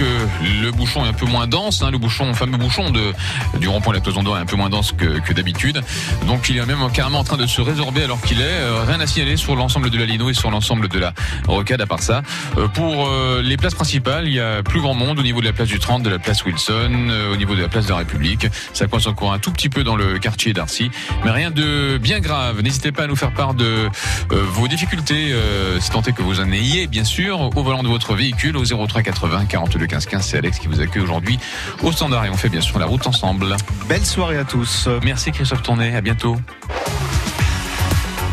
le bouchon est un peu moins dense, hein, le bouchon, fameux bouchon de, du rond-point de la Toison d'Or est un peu moins dense que, que d'habitude. Donc il est même carrément en train de se résorber alors qu'il est. Euh, rien à signaler sur l'ensemble de la Lino et sur l'ensemble de la rocade à part ça. Euh, pour euh, les places principales, il y a plus grand monde au niveau de la place du 30, de la place Wilson, au niveau de la place de la République. Ça coince encore un tout petit peu dans le quartier d'Arcy, mais rien de bien grave. N'hésitez pas à nous faire part de vos difficultés, si tant est que vous en ayez, bien sûr, au volant de votre véhicule au 03 80 42 15 15. C'est Alex qui vous accueille aujourd'hui au standard et on fait bien sûr la route ensemble. Belle soirée à tous. Merci Christophe Tournet, à bientôt.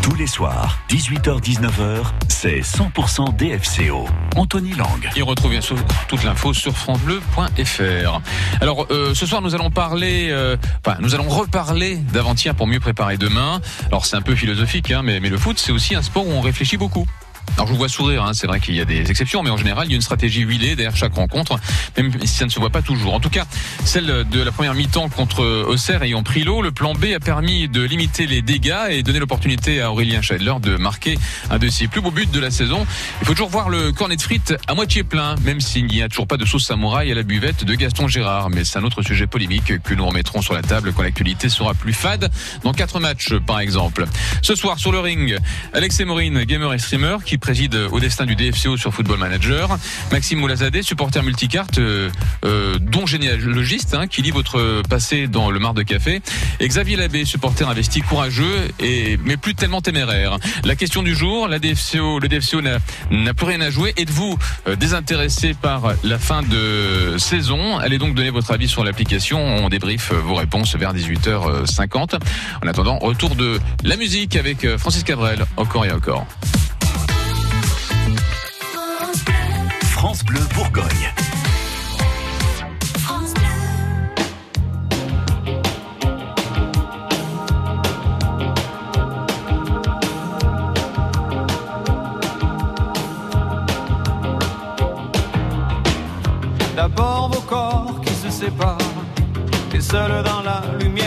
Tous les soirs, 18h-19h, c'est 100% DFCO. Anthony Lang. Il retrouve bien sûr toute l'info sur francebleu.fr. Alors euh, ce soir nous allons parler, euh, enfin nous allons reparler d'avant-hier pour mieux préparer demain. Alors c'est un peu philosophique, hein, mais, mais le foot c'est aussi un sport où on réfléchit beaucoup. Alors je vous vois sourire, hein, c'est vrai qu'il y a des exceptions, mais en général il y a une stratégie huilée derrière chaque rencontre, même si ça ne se voit pas toujours. En tout cas, celle de la première mi-temps contre Auxerre ayant pris l'eau, le plan B a permis de limiter les dégâts et donner l'opportunité à Aurélien Scheidler de marquer un de ses plus beaux buts de la saison. Il faut toujours voir le cornet de frites à moitié plein, même s'il n'y a toujours pas de sauce samouraï à la buvette de Gaston Gérard. Mais c'est un autre sujet polémique que nous remettrons sur la table quand l'actualité sera plus fade dans quatre matchs par exemple. Ce soir sur le ring, Alex Morin, gamer et streamer, qui préside au destin du DFCO sur Football Manager. Maxime Moulazadeh, supporter multicarte, euh, euh, dont généalogiste, hein, qui lit votre passé dans le Mar de Café. Et Xavier Labbé, supporter investi courageux, mais plus tellement téméraire. La question du jour, le DFCO n'a plus rien à jouer. Êtes-vous euh, désintéressé par la fin de saison? Allez donc donner votre avis sur l'application. On débriefe vos réponses vers 18h50. En attendant, retour de la musique avec Francis Cabrel, encore et encore. France Bleu Bourgogne. D'abord vos corps qui se séparent, et seul dans la lumière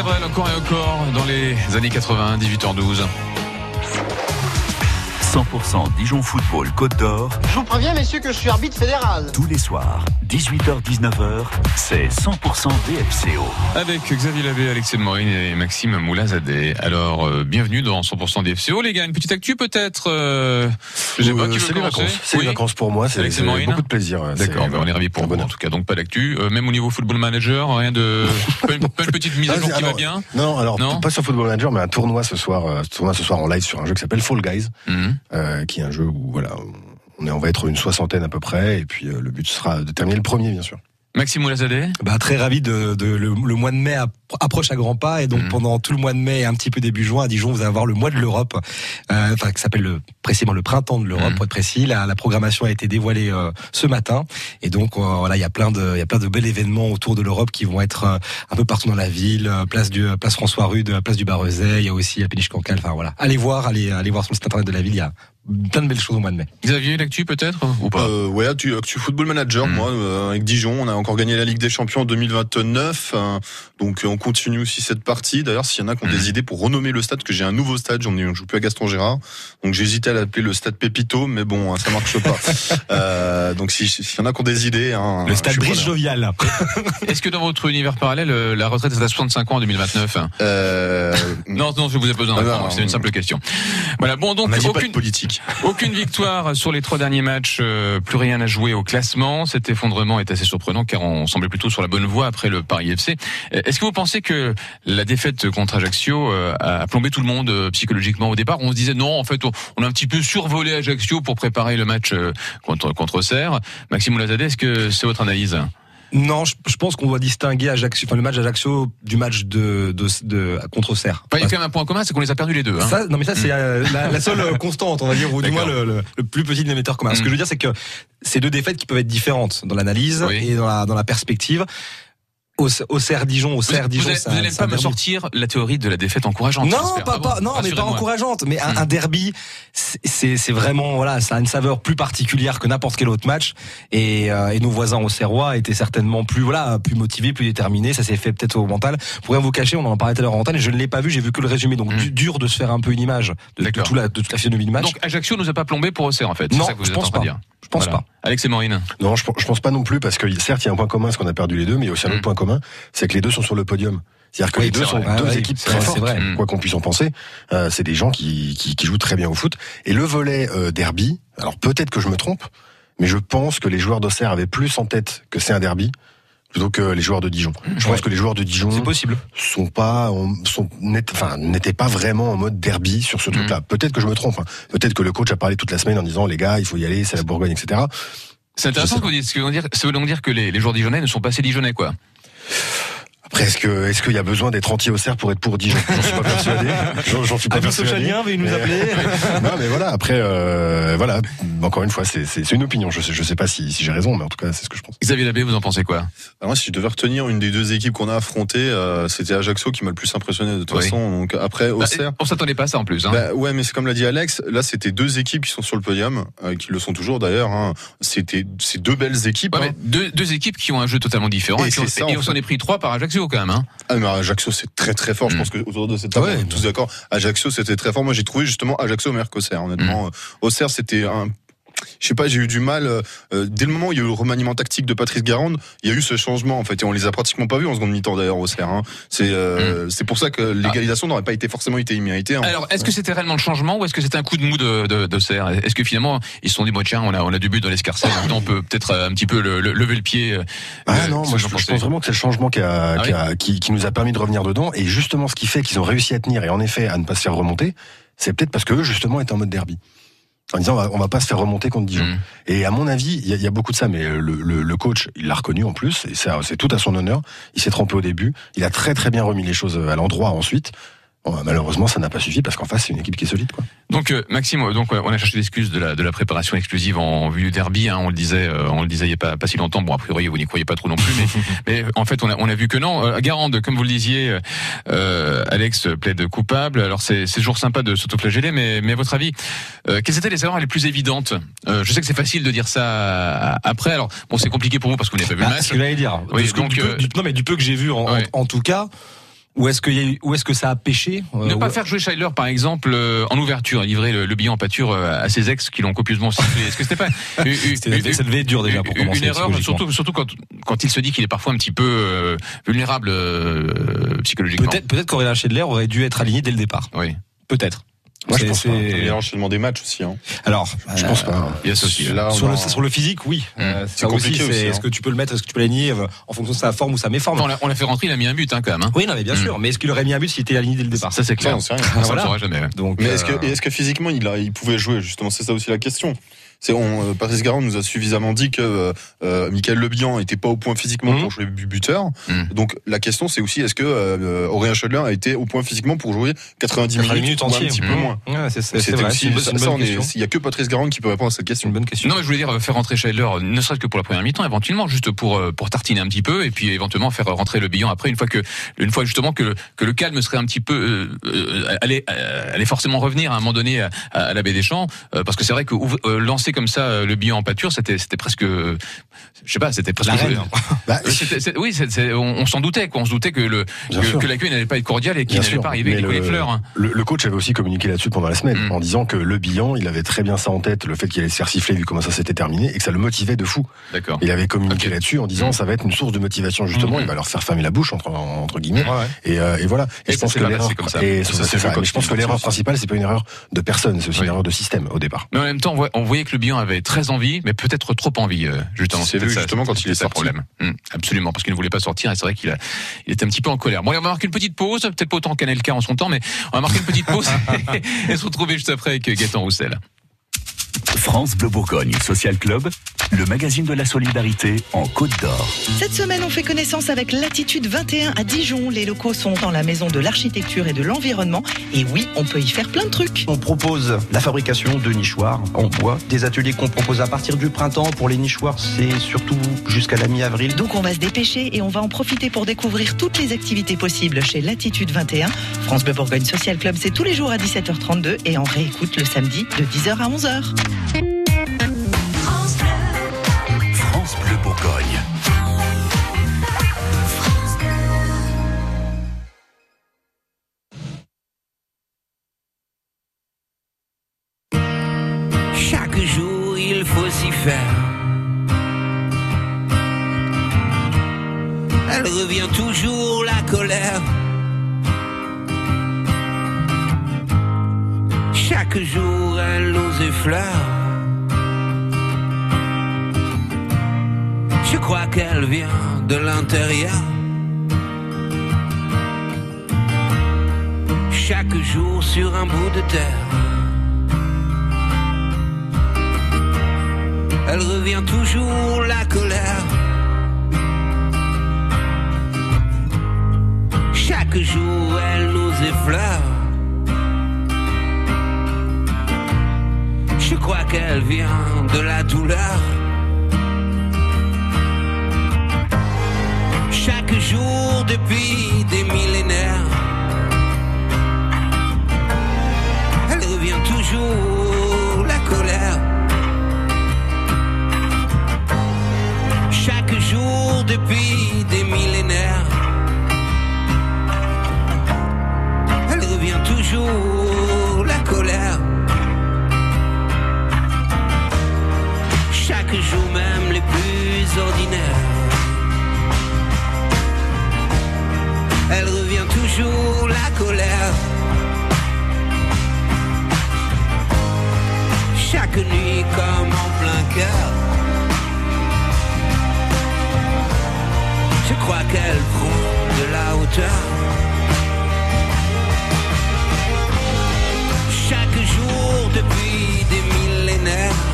Encore et encore, dans les années 80, 18h12. 100% Dijon Football Côte d'Or, Je vous préviens, messieurs, que je suis arbitre fédéral. tous les soirs, 18h-19h, c'est 100% DFCO. Avec Xavier Labbé, Alexis de Morin et Maxime Moulazadeh. Alors, euh, bienvenue dans 100% DFCO. Les gars, une petite actu peut-être euh, Je sais pas, Euh, qui veut c'est les vacances. C'est Oui les vacances pour moi. C'est beaucoup de plaisir. D'accord, ben, on est ravis pour vous. En tout cas, donc pas d'actu. Euh, même au niveau football manager, rien de. pas, une, pas une petite mise à jour qui alors, va bien. Non, alors Non pas sur Football Manager, mais un tournoi ce soir, euh, tournoi ce soir en live sur un jeu qui s'appelle Fall Guys, Mhm. Euh, qui est un jeu où voilà, on est, on va être une soixantaine à peu près, et puis euh, le but sera de terminer le premier, bien sûr. Maxime Moulazadeh Bah, très ravi de, de le, le mois de mai app- approche à grands pas et donc Mhm. pendant tout le mois de mai et un petit peu début juin à Dijon vous allez avoir le mois de l'Europe euh, enfin qui s'appelle le, précisément le printemps de l'Europe Mhm. pour être précis. La, la programmation a été dévoilée euh, ce matin et donc euh, voilà il y a plein de il y a plein de bels événements autour de l'Europe qui vont être euh, un peu partout dans la ville euh, place du place François Rude place du Barrezet il y a aussi la péniche Cancale. Enfin voilà. Allez voir allez allez voir sur le site internet de la ville. Il y a plein de belles choses au mois de mai Xavier, l'actu peut-être Ou pas? Euh, ouais, tu, tu football manager, Mm. moi, euh, avec Dijon, on a encore gagné la Ligue des Champions en 2029, euh, donc euh, on continue aussi cette partie. D'ailleurs, s'il y en a qui ont Mm. des idées pour renommer le stade, que j'ai un nouveau stade, j'en ai, je joue plus à Gaston Gérard, donc j'hésitais à l'appeler le stade Pépito, mais bon, hein, ça marche pas. euh, donc si- s'il y en a qui ont des idées, hein, le stade Brice. Jovial Est-ce que dans votre univers parallèle, euh, la retraite est à 65 ans en 2029 Euh, Non, non, je vous ai posé un Ah, c'est une simple question. Voilà, bon, on donc de aucune, politique. Aucune victoire sur les trois derniers matchs, euh, plus rien à jouer au classement. Cet effondrement est assez surprenant car on semblait plutôt sur la bonne voie après le Paris FC. Euh, Est-ce que vous pensez que la défaite contre Ajaccio euh, a plombé tout le monde euh, psychologiquement au départ? On se disait non, en fait, on, a un petit peu survolé Ajaccio pour préparer le match euh, contre contre Serre. Maxime Oulazadeh, est-ce que c'est votre analyse? Non, je, je pense qu'on doit distinguer Ajaccio, enfin le match d'Ajaccio du match de, de, de contre Auxerre. Enfin, Il y a quand même un point commun, c'est qu'on les a perdus les deux. Hein. Ça, non mais ça c'est euh, la, la seule euh, constante, on va dire, ou du moins le, le, le plus petit émetteur commun. Ce Mm. que je veux dire, c'est que c'est deux défaites qui peuvent être différentes dans l'analyse Oui. et dans la, dans la perspective. Au, au CR Dijon, au vous Dijon, vous un- allez c'est pas me derby. sortir la théorie de la défaite encourageante. Non, pas, Ah bon pas, non, mais pas encourageante. Mais un, Mm. un derby, c'est- vraiment voilà, ça a une saveur plus particulière que n'importe quel autre match. Et, euh, et nos voisins au Serrois étaient certainement plus voilà, plus motivés, plus déterminés. Ça s'est fait peut-être au mental. Pour rien vous cacher, on en parlait tout à l'heure en mental et je ne l'ai pas vu. J'ai vu que le résumé. Donc Mm. du- dur de se faire un peu une image de, de, tout la, de toute la physionomie du match. Donc Ajaccio nous a pas plombé pour Auxerre en fait. Non, ça que vous je pense pas. dire. je pense Voilà. pas. Alex et Maureen. Non, je, je pense pas non plus parce que certes, il y a un point commun, c'est qu'on a perdu les deux, mais il y a aussi un Mm. autre point commun, c'est que les deux sont sur le podium. C'est-à-dire que Oui, les deux sont vrai. deux Ah équipes très fortes, vrai. Mm. quoi qu'on puisse en penser. Euh, c'est des gens qui, qui, qui jouent très bien au foot. Et le volet euh, derby, alors peut-être que je me trompe, mais je pense que les joueurs d'Auxerre avaient plus en tête que c'est un derby plutôt que les joueurs de Dijon. Je pense que les joueurs de Dijon possible. sont pas, sont, n'étaient- enfin, n'étaient pas vraiment en mode derby sur ce truc-là. Peut-être que je me trompe. hein. Peut-être que le coach a parlé toute la semaine en disant les gars, il faut y aller, c'est la Bourgogne, etc. C'est intéressant ce que vous dites. Ce que dire, ça veut donc dire que les, les joueurs dijonnais ne sont pas assez dijonnais quoi. Yeah. Après, est-ce que, est-ce qu'il y a besoin d'être anti Auxerre pour être pour Dijon? J'en suis pas persuadé. J'en, j'en suis pas Avis persuadé. socialien, veuillez nous Mais- appeler. non, mais voilà. Après, euh, voilà. Encore une fois, c'est, c'est, c'est une opinion. Je sais, je sais pas si, si j'ai raison, mais en tout cas, c'est ce que je pense. Xavier Labbé, vous en pensez quoi? Alors moi, si je devais retenir une des deux équipes qu'on a affrontées, euh, c'était Ajaccio qui m'a le plus impressionné de toute Oui. façon. Donc après, Bah, Auxerre. On s'attendait pas à ça en plus. Hein. Bah, ouais, mais c'est comme l'a dit Alex. Là, c'était deux équipes qui sont sur le podium, euh, qui le sont toujours d'ailleurs. Hein. C'était c'est deux belles équipes. Ouais, hein. mais deux, deux équipes qui ont un jeu totalement différent Et on s'en est pris trois par Ajaccio. Ajaccio quand même. Hein. Ah, mais Ajaccio, c'est très très fort. Je Mm. pense que autour de cette table, Ouais, on est bien. tous d'accord. Ajaccio, c'était très fort. Moi, j'ai trouvé justement Ajaccio meilleur qu'Auxerre, honnêtement. Mm. Euh, Auxerre, c'était un. Je sais pas, j'ai eu du mal. euh, euh, dès le moment où il y a eu le remaniement tactique de Patrice Garande, il y a eu ce changement en fait. Et on les a pratiquement pas vus en seconde mi-temps d'ailleurs Auxerre. Hein. C'est euh, c'est pour ça que l'égalisation n'aurait pas été forcément été imméritée. hein. Alors, est-ce que c'était réellement le changement ou est-ce que c'était un coup de mou de, de, de Serre Est-ce que finalement ils se sont dit bon tiens on a on a du but dans l'escarcelle, maintenant on peut peut-être euh, un petit peu le, le- lever le pied. euh, Ah euh, non, moi que je, pense vraiment que c'est le changement qui, a, Ah qui, a- qui, qui nous a permis de revenir dedans. Et justement, ce qui fait qu'ils ont réussi à tenir et en effet à ne pas se faire remonter, c'est peut-être parce qu'eux, justement, étaient en mode derby. En disant, on va, on va pas se faire remonter contre Dijon. Mm. Et à mon avis, il y, a- il y a beaucoup de ça, mais le, le, le coach, il l'a reconnu en plus, et ça, c'est tout à son honneur. Il s'est trompé au début, il a très très bien remis les choses à l'endroit ensuite. Bon, bah, malheureusement, ça n'a pas suffi parce qu'en face, c'est une équipe qui est solide. Quoi. Donc euh, Maxime, donc on a cherché l'excuse de la de la préparation exclusive en vue du derby. Hein, on le disait, euh, on le disait il y a pas pas si longtemps. Bon a priori vous n'y croyez pas trop non plus, mais mais en fait on a on a vu que non. Euh, Garande, comme vous le disiez, euh, Alex plaide coupable. Alors c'est toujours sympa de s'autoflageller, mais mais à votre avis, euh, quelles étaient les erreurs les plus évidentes? Euh, Je sais que c'est facile de dire ça après. Alors bon c'est compliqué pour vous parce que vous n'avez pas vu le Bah, match. ce que j'allais dire. Oui, Du- donc, du peu- du- non, mais du peu que j'ai vu en, en- Ouais. en tout cas, où est-ce que, est-ce que ça a pêché euh, Ne pas faire jouer Scheidler, par exemple, euh, en ouverture, livrer le, le billet en pâture euh, à ses ex qui l'ont copieusement sifflé. Est-ce que c'était pas Ça devait être dur déjà pour commencer. une erreur, surtout, surtout quand, quand il se dit qu'il est parfois un petit peu euh, vulnérable euh, psychologiquement. Peut-être, peut-être qu'Aurélien aurait dû être aligné dès le départ. Oui, Peut-être. Moi, je pense pas. l'enchaînement des matchs aussi. Hein. Alors, Je pense pas. il y a aussi. Là, on sur, le, sur le physique, oui. Euh, C'est ça aussi, compliqué c'est aussi, est-ce hein. que tu peux le mettre, est-ce que tu peux l'aligner euh, en fonction de sa forme ou sa méforme Enfin, on l'a- fait rentrer, il a mis un but hein, quand même. Hein. Oui, non, mais bien Hum. sûr. Mais est-ce qu'il aurait mis un but s'il était aligné dès le départ Ça c'est Ça, clair. on sait rien. Ça, on le Voilà. saura jamais. ouais. Donc, Mais est-ce que, euh, est-ce que physiquement il, a, il pouvait jouer justement? C'est ça aussi la question. C'est on, euh, Patrice Garand nous a suffisamment dit que euh, euh, Michael Lebihan était pas au point physiquement Mhm. pour jouer bu- buteur. Mhm. Donc la question c'est aussi est-ce que euh, Aurélien Schedler a été au point physiquement pour jouer 90, 90 minutes minutes ou un entières. petit peu Mhm. moins? ouais, c'est, c'est, c'est C'était vrai, aussi c'est une, bonne- ça, il y a que Patrice Garand qui peut répondre à cette C'est question. une bonne question. Non, mais je voulais dire euh, faire rentrer Scheidler, ne serait-ce que pour la première mi-temps, éventuellement, juste pour pour tartiner un petit peu, et puis éventuellement faire rentrer le bilan après, une fois que une fois justement que que le calme serait un petit peu euh, euh, allait allait forcément revenir à un moment donné à, à la baie des Champs, euh, parce que c'est vrai que ouvre- comme ça euh, le bilan en pâture, c'était c'était presque, euh, je sais pas, c'était presque. Bah, Euh, c'est- oui, on, on s'en doutait, quoi. On se doutait que le que, l'accueil n'allait pas être cordial et qu'il n'allait pas arriver avec les le- fleurs. hein. Le, le coach avait aussi communiqué là-dessus pendant la semaine, Mm. en disant que le bilan, il avait très bien ça en tête, le fait qu'il allait se faire siffler vu comment ça s'était terminé, et que ça le motivait de fou. D'accord. Il avait communiqué là-dessus en disant Mm. ça va être une source de motivation justement, Mm. il va leur faire fermer la bouche entre, entre guillemets. Ouais. Et, euh, et voilà. Et, Et je pense que l'erreur, je pense que l'erreur principale, c'est pas une erreur de personne, c'est aussi une erreur de système au départ. Mais en même temps, on voyait que le avait très envie, mais peut-être trop envie, euh, justement. C'est vu ça, justement quand il est sorti. problème. Hum, absolument, parce qu'il ne voulait pas sortir, et c'est vrai qu'il était un petit peu en colère. Bon, allez, on va marquer une petite pause, peut-être pas autant qu'Anelka en son temps, mais on va marquer une petite pause et, se retrouver juste après avec Gaëtan Roussel. France Bleu Bourgogne Social Club, le magazine de la solidarité en Côte d'Or. Cette semaine, on fait connaissance avec Latitude 21 à Dijon. Les locaux sont dans la maison de l'architecture et de l'environnement. Et oui, on peut y faire plein de trucs. On propose la fabrication de nichoirs en bois, des ateliers qu'on propose à partir du printemps. Pour les nichoirs, c'est surtout jusqu'à la mi-avril. Donc on va se dépêcher et on va en profiter pour découvrir toutes les activités possibles chez Latitude 21. France Bleu Bourgogne Social Club, c'est tous les jours à 17h32 et on réécoute le samedi de 10h à 11h. Je crois qu'elle vient de l'intérieur. Chaque jour sur un bout de terre. Elle revient toujours la colère. Chaque jour, elle nous effleure. Je crois qu'elle vient de la douleur. Chaque jour depuis des millénaires, elle revient toujours la colère. Chaque jour depuis des millénaires, elle revient toujours la colère. Chaque jour, même les plus ordinaires. Elle revient toujours la colère. Chaque nuit comme en plein cœur. Je crois qu'elle prend de la hauteur. Chaque jour depuis des millénaires.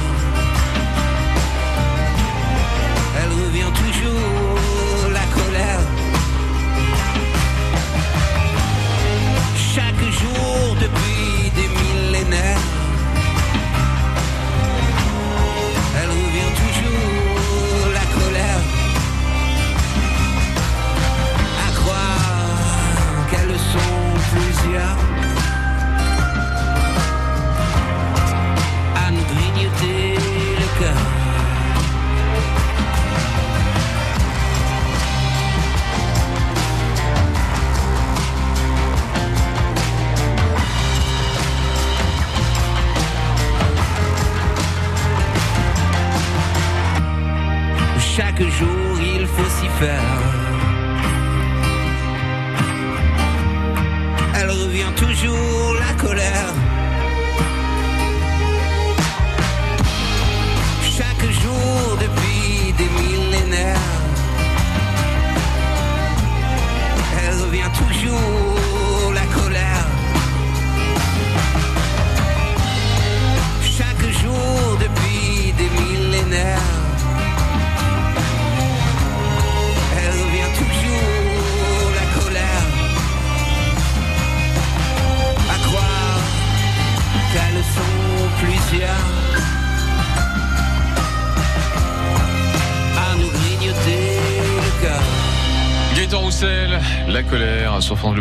Chaque jour il faut s'y faire.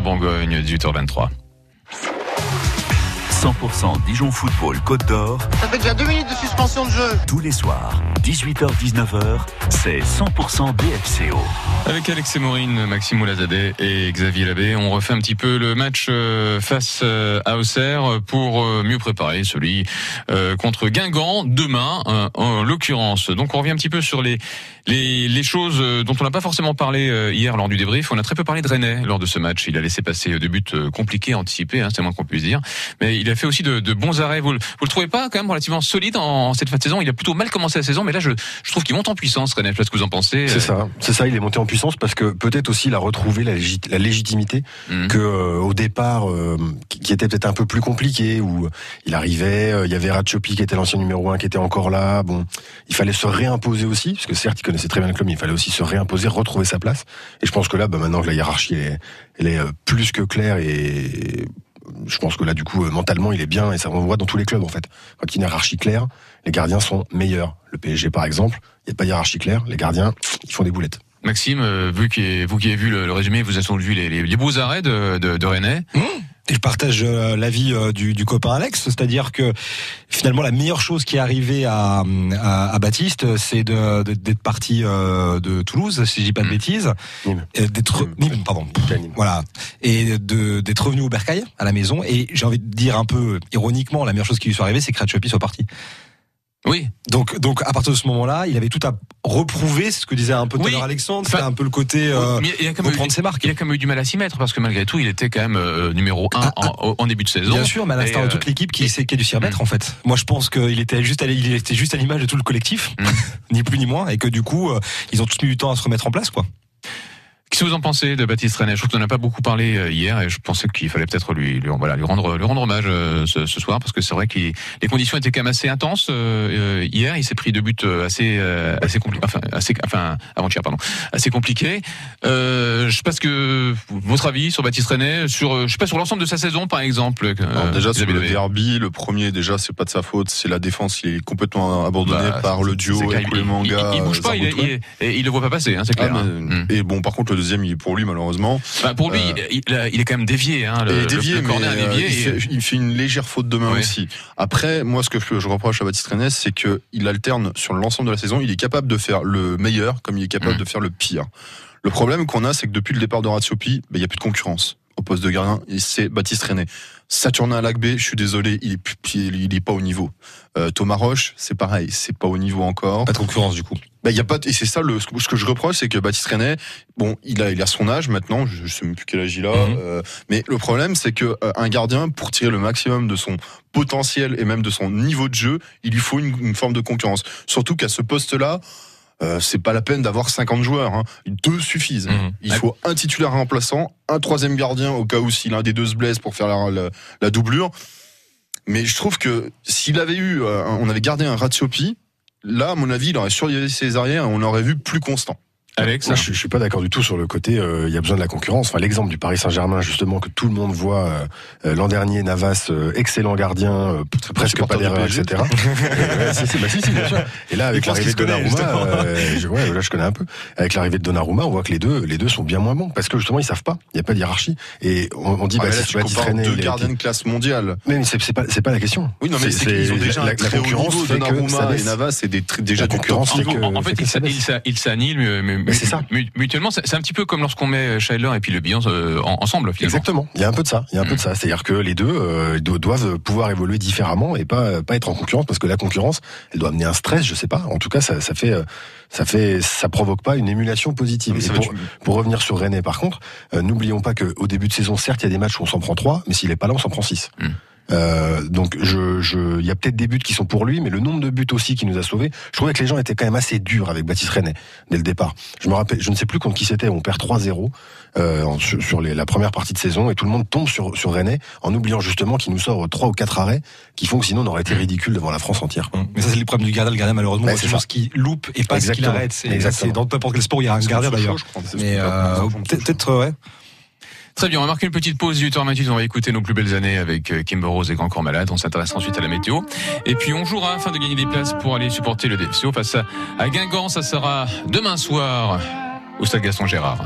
France de Bourgogne, 18h23. 100% Dijon Football Côte d'Or, Ça fait déjà deux minutes de suspension de jeu. tous les soirs, 18h-19h, c'est 100% DFCO. Avec Alex Maureen, Maxime Oulazadeh et Xavier Labbé, on refait un petit peu le match euh, face euh, à Auxerre pour euh, mieux préparer celui contre Guingamp demain, en l'occurrence. Donc on revient un petit peu sur les les, les choses dont on n'a pas forcément parlé hier lors du débrief. On a très peu parlé de René lors de ce match. Il a laissé passer deux buts compliqués, anticipés, hein, c'est le moins qu'on puisse dire. Mais il a fait aussi de, de bons arrêts. Vous, le- vous le trouvez pas quand même relativement solide en, en cette fin de saison? Il a plutôt mal commencé la saison, mais là je, je trouve qu'il monte en puissance. René, je sais pas ce que vous en pensez. C'est ça, c'est ça. Il est monté en puissance parce que peut-être aussi il a retrouvé la, légit- la légitimité Mhm. que euh, au départ, euh, qui était peut-être un peu plus compliqué où il arrivait, euh, il y avait Ratchopi qui était l'ancien numéro un qui était encore là. Bon, il fallait se réimposer aussi parce que certes il connaissait très bien le club, mais il fallait aussi se réimposer, retrouver sa place. Et je pense que là, bah, maintenant que la hiérarchie elle est, elle est euh, plus que claire et je pense que là, du coup, euh, mentalement, il est bien et ça on voit dans tous les clubs en fait. Quand il y a une hiérarchie claire, les gardiens sont meilleurs. Le PSG, par exemple, il n'y a pas de hiérarchie claire. Les gardiens, ils font des boulettes. Maxime, euh, vu qui vous qui avez vu le, le résumé, vous avez sans doute vu les, les, les beaux arrêts de, de, de René. Et je partage euh, l'avis euh, du, du copain Alex, c'est-à-dire que finalement la meilleure chose qui est arrivée à, à, à Baptiste, c'est de- de- d'être parti euh, de Toulouse, si je dis pas de Mm. bêtises, d'être Nîmes. Nîmes, pardon, Nîmes. voilà, et de d'être revenu au Bercail à la maison. Et j'ai envie de dire un peu ironiquement, la meilleure chose qui lui soit arrivée, c'est que Ratchopi soit parti. Oui, Donc, donc à partir de ce moment-là, il avait tout à reprouver, c'est ce que disait un peu tout Oui. Alexandre, Enfin, c'était un peu le côté euh, mais il a quand même eu, reprendre ses marques. il a quand même eu du mal à s'y mettre parce que malgré tout, il était quand même euh, numéro 1 Ah, en, en début de saison. Bien sûr, mais à l'instar de euh, toute l'équipe qui, qui a dû s'y remettre en fait. Moi, je pense qu'il était juste, à, il était juste à l'image de tout le collectif, Mm. ni plus ni moins, et que du coup, euh, ils ont tous mis du temps à se remettre en place, quoi. Qu'est-ce que vous en pensez de Baptiste René? Je trouve qu'on n'en a pas beaucoup parlé euh, hier et je pensais qu'il fallait peut-être lui, lui, voilà, lui rendre, lui rendre hommage euh, ce, ce soir parce que c'est vrai que les conditions étaient quand même assez intenses euh, euh, hier. Il s'est pris deux buts euh, assez, euh, assez compliqués, enfin, assez, enfin, avant-hier, pardon, assez compliqués. Euh, je sais pas ce que votre avis sur Baptiste René, sur, euh, je sais pas sur l'ensemble de sa saison par exemple. euh, Alors déjà sur Isabelle le derby, le premier déjà c'est pas de sa faute, c'est la défense, il est complètement abandonné Bah, par le duo et il, il, il bouge pas, il, il le voit pas passer, hein, c'est Ah, clair. mais- hein. Mm. Et bon, par contre, le deuxième, il est pour lui, malheureusement. Bah, pour lui, Euh, il, il a- il est quand même dévié. Hein, le, dévié, le, le corner mais, dévié. euh, il, et- fait, il fait une légère faute de main Ouais. aussi. Après, moi, ce que je, je reproche à Baptiste Rennes, c'est que il alterne sur l'ensemble de la saison. Il est capable de faire le meilleur, comme il est capable Mm. de faire le pire. Le problème qu'on a, c'est que depuis le départ de Ratiopi, ben, il n'y a plus de concurrence. Au poste de gardien, c'est Baptiste René. Saturnin Lagbe, je suis désolé, il est, plus- il est pas au niveau. Euh, Thomas Roche, c'est pareil, c'est pas au niveau encore. Pas de concurrence du coup. Bah, il y a pas et c'est ça le ce que- je reproche c'est que Baptiste René bon il a il a son âge maintenant je, je sais même plus quel âge il a Mhm. euh, mais le problème c'est que euh, un gardien pour tirer le maximum de son potentiel et même de son niveau de jeu il lui faut une, une forme de concurrence surtout qu'à ce poste là euh, c'est pas la peine d'avoir 50 joueurs hein. deux suffisent Mhm. il faut un titulaire remplaçant un troisième gardien au cas où si l'un des deux se blesse pour faire la, la, la doublure mais je trouve que s'il avait eu euh, on avait gardé un Ratiopi Là, à mon avis, il aurait surveillé ses arrières et on l'aurait vu plus constant. Alex Moi, je, je suis pas d'accord du tout sur le côté. euh, Il y a besoin de la concurrence. Enfin, l'exemple du Paris Saint-Germain, justement, que tout le monde voit euh, euh, l'an dernier, Navas, euh, excellent gardien, euh, presque pas d'erreur, etc. ouais, si, si, bah, si, si, bien sûr. Et là, avec l'arrivée de Donnarumma, euh, je, ouais, là, je connais un peu. Avec l'arrivée de Donnarumma, on voit que les deux, les deux sont bien moins bons parce que justement, ils savent pas. Il y a pas de hiérarchie. Et on, on dit, Ah, bah, là, si tu compares René, deux gardiens de classe mondiale. Mais, mais c'est pas, c'est pas la question. Oui, non, mais c'est qu'ils ont déjà la, concurrence Donnarumma et. Navas, c'est des, très- déjà La du concurrence en, fait, ils s'annihilent mais- c'est ça. mu- mutuellement. C'est un petit peu comme lorsqu'on met Scheidler et puis le Bihan euh, en- ensemble finalement. Exactement. Il y a un peu de ça. Il y a un peu de ça. C'est-à-dire que les deux euh, do- doivent pouvoir évoluer différemment et pas pas être en concurrence parce que la concurrence, elle doit amener un stress. Je sais pas. En tout cas, ça, ça fait euh, ça fait ça provoque pas une émulation positive. Et pour, pour revenir sur René, par contre, euh, n'oublions pas qu'au début de saison, certes, il y a des matchs où on s'en prend trois, mais s'il est pas là, on s'en prend six. Mm. Euh, donc je, je, il y a peut-être des buts qui sont pour lui, mais le nombre de buts aussi qui nous a sauvés. Je trouvais que les gens étaient quand même assez durs avec Baptiste René dès le départ. Je me rappelle, je ne sais plus contre qui c'était. On perd 3-0 euh, sur, sur les- la première partie de saison et tout le monde tombe sur, sur René en oubliant justement qu'il nous sort trois ou quatre arrêts qui font que sinon on aurait été ridicule devant la France entière. Mais ça, c'est le problème du gardien. Le gardien, malheureusement, voit c'est ce qui loupe et pas ce qu'il arrête. C'est dans n'importe quel sport, il y a un gardien d'ailleurs. Mais euh, peut-être, ouais. Très bien, on va marquer une petite pause du temps 28, on va écouter nos plus belles années avec euh, Kimber Rose et Grand Corps Malade, on s'intéresse ensuite à la météo. Et puis on jouera afin de gagner des places pour aller supporter le DFCO face à Guingamp, ça sera demain soir au Stade Gaston Gérard.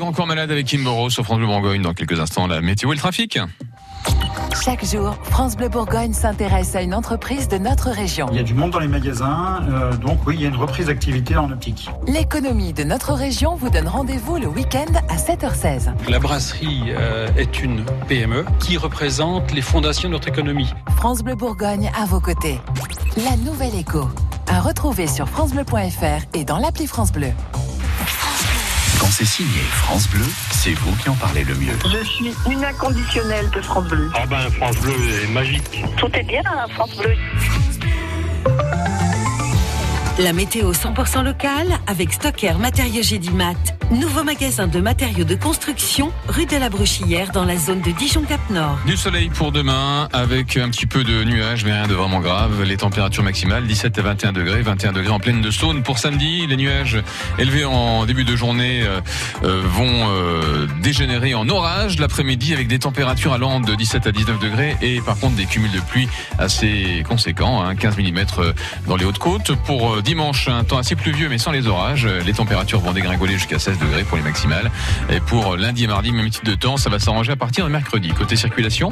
Plus belles années, Grand Corps Malade avec Kim Moreau sur France Bleu Bourgogne. Dans quelques instants, la météo et le trafic. Chaque jour, France Bleu Bourgogne s'intéresse à une entreprise de notre région. Il y a du monde dans les magasins, euh, donc oui, il y a une reprise d'activité en optique. L'économie de notre région vous donne rendez-vous le week-end à 7h16. La brasserie euh, est une PME qui représente les fondations de notre économie. France Bleu Bourgogne à vos côtés. La nouvelle écho. À retrouver sur FranceBleu.fr et dans l'appli France Bleu. Quand c'est signé France Bleu, c'est vous qui en parlez le mieux. Je suis une inconditionnelle de France Bleu. Ah ben France Bleu est magique. Tout est bien à France Bleu. La météo 100% locale avec Stocker Matériaux Gédimat. Nouveau magasin de matériaux de construction rue de la Bruchillère dans la zone de Dijon-Cap-Nord. Du soleil pour demain avec un petit peu de nuages, mais rien de vraiment grave. Les températures maximales 17 à 21 degrés, 21 degrés en pleine de Saône. Pour samedi, les nuages élevés en début de journée euh, euh, vont euh, dégénérer en orage l'après-midi avec des températures allant de 17 à 19 degrés et par contre des cumuls de pluie assez conséquents, hein, 15 mm dans les Hautes-Côtes. Pour euh, dimanche, un temps assez pluvieux mais sans les orages. Les températures vont dégringoler jusqu'à 16 degrés pour les maximales. Et pour lundi et mardi, même type de temps, ça va s'arranger à partir de mercredi. Côté circulation,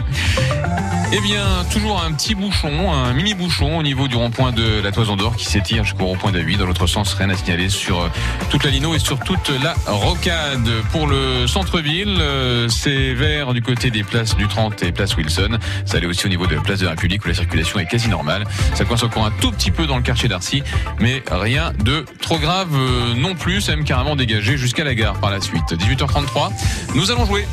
eh bien, toujours un petit bouchon, un mini bouchon au niveau du rond-point de la Toison d'Or qui s'étire jusqu'au rond-point d'A8. Dans l'autre sens, rien à signaler sur euh, toute la Lino et sur toute la rocade. Pour le centre-ville, euh, c'est vert du côté des places du 30 et place Wilson. Ça allait aussi au niveau de la place de la République où la circulation est quasi normale. Ça coince encore un tout petit peu dans le quartier d'Arcy, mais rien de trop grave euh, non plus. Ça même carrément dégagé jusqu'à la gare par la suite. 18h33, nous allons jouer.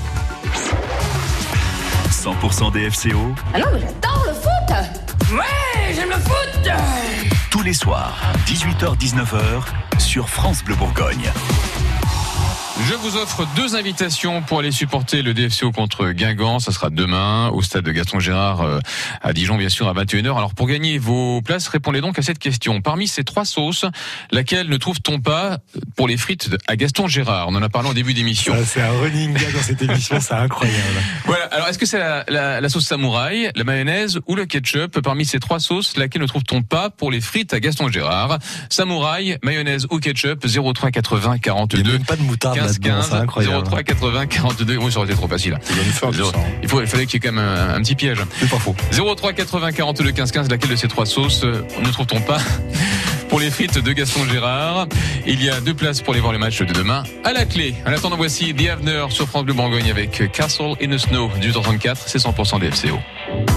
100% DFCO, Ah non, mais j'adore le foot Ouais, j'aime le foot tous les soirs, 18h-19h, sur France Bleu Bourgogne. Je vous offre deux invitations pour aller supporter le DFCO contre Guingamp. Ça sera demain au stade de Gaston Gérard euh, à Dijon, bien sûr, à 21h. Alors pour gagner vos places, répondez donc à cette question. Parmi ces trois sauces, laquelle ne trouve-t-on pas pour les frites à Gaston Gérard? On en a parlé en début d'émission. Ça, C'est un running gag dans cette émission, c'est incroyable. Voilà. Alors, est-ce que c'est la, la- la sauce samouraï, la mayonnaise ou le ketchup? Parmi ces trois sauces, laquelle ne trouve-t-on pas pour les frites à Gaston Gérard? Samouraï, mayonnaise ou ketchup? 03 80 42 Il y a même pas de moutarde 15 là-dedans, 15 c'est incroyable. 03 80 42. Oui, ça aurait été trop facile. Il, faut, il fallait qu'il y ait quand même un, un petit piège. C'est pas faux. 03 80 42 15 15. Laquelle de ces trois sauces euh, ne trouve-t-on pas pour les frites de Gaston Gérard? Il y a deux places pour aller voir le match de demain à la clé. En attendant, voici The Avener sur France Bleu Bourgogne avec Castle in the Snow du 34. C'est 100% des FCO.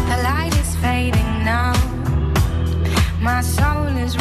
The light is fading now. My soul is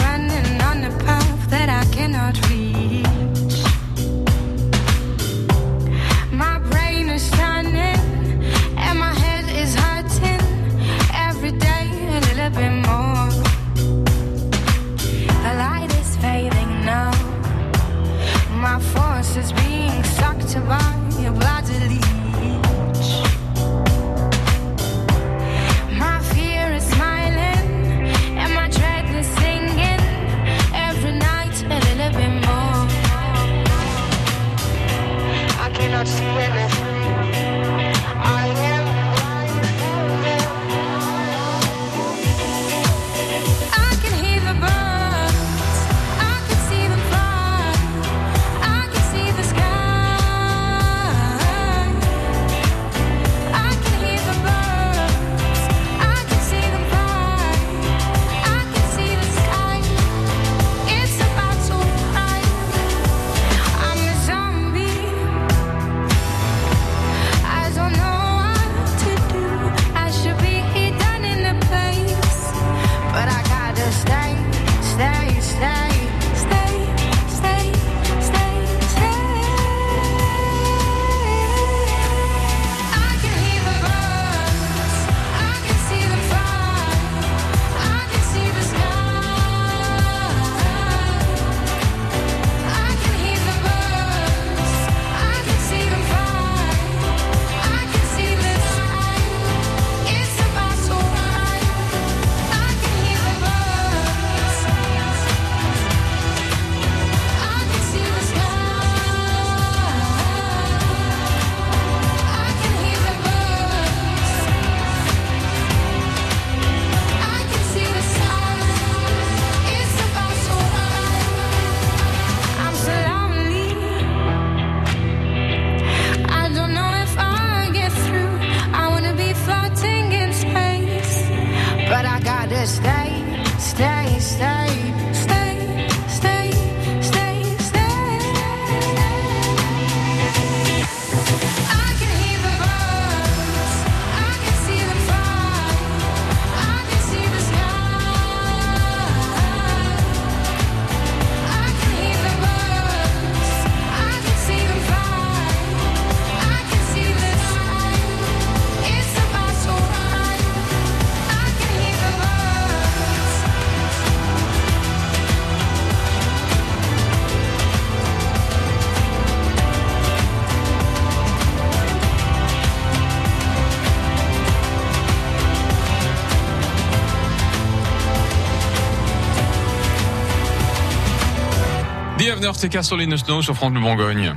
Castle in the Snow sur France Bleu Bourgogne.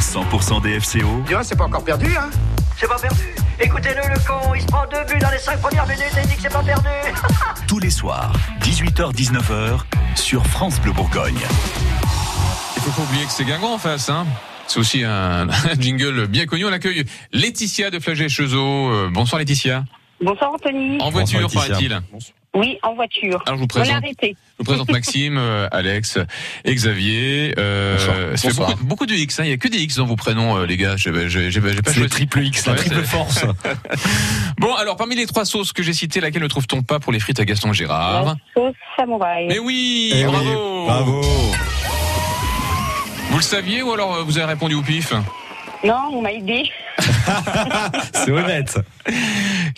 100% DFCO. Tu vois, c'est pas encore perdu, hein C'est pas perdu. Écoutez-le, le con, il se prend deux buts dans les cinq premières minutes et il dit que c'est pas perdu. Tous les soirs, 18h-19h, sur France Bleu Bourgogne. Il faut pas oublier que c'est Guingamp en face, hein. C'est aussi un, un jingle bien connu. On accueille Laetitia de Flagey-Chezeau. Euh, bonsoir Laetitia. Bonsoir Anthony. En voiture, paraît-il. Oui, en voiture. Alors je vous On présente. l'a arrêté. Je vous présente Maxime, euh, Alex et Xavier. Euh, ça fait beaucoup, beaucoup de X. hein. Il y a que des X dans vos prénoms, euh, les gars. J'ai j'ai- j'ai- j'ai pas C'est le choisi. triple X, la Ouais, triple force. Bon, alors parmi les trois sauces que j'ai citées, laquelle ne trouve-t-on pas pour les frites à Gaston Gérard La sauce samouraï. Mais oui, Eh oui, bravo. bravo. Vous le saviez ou alors euh, vous avez répondu au pif? Non, on m'a aidé. C'est honnête.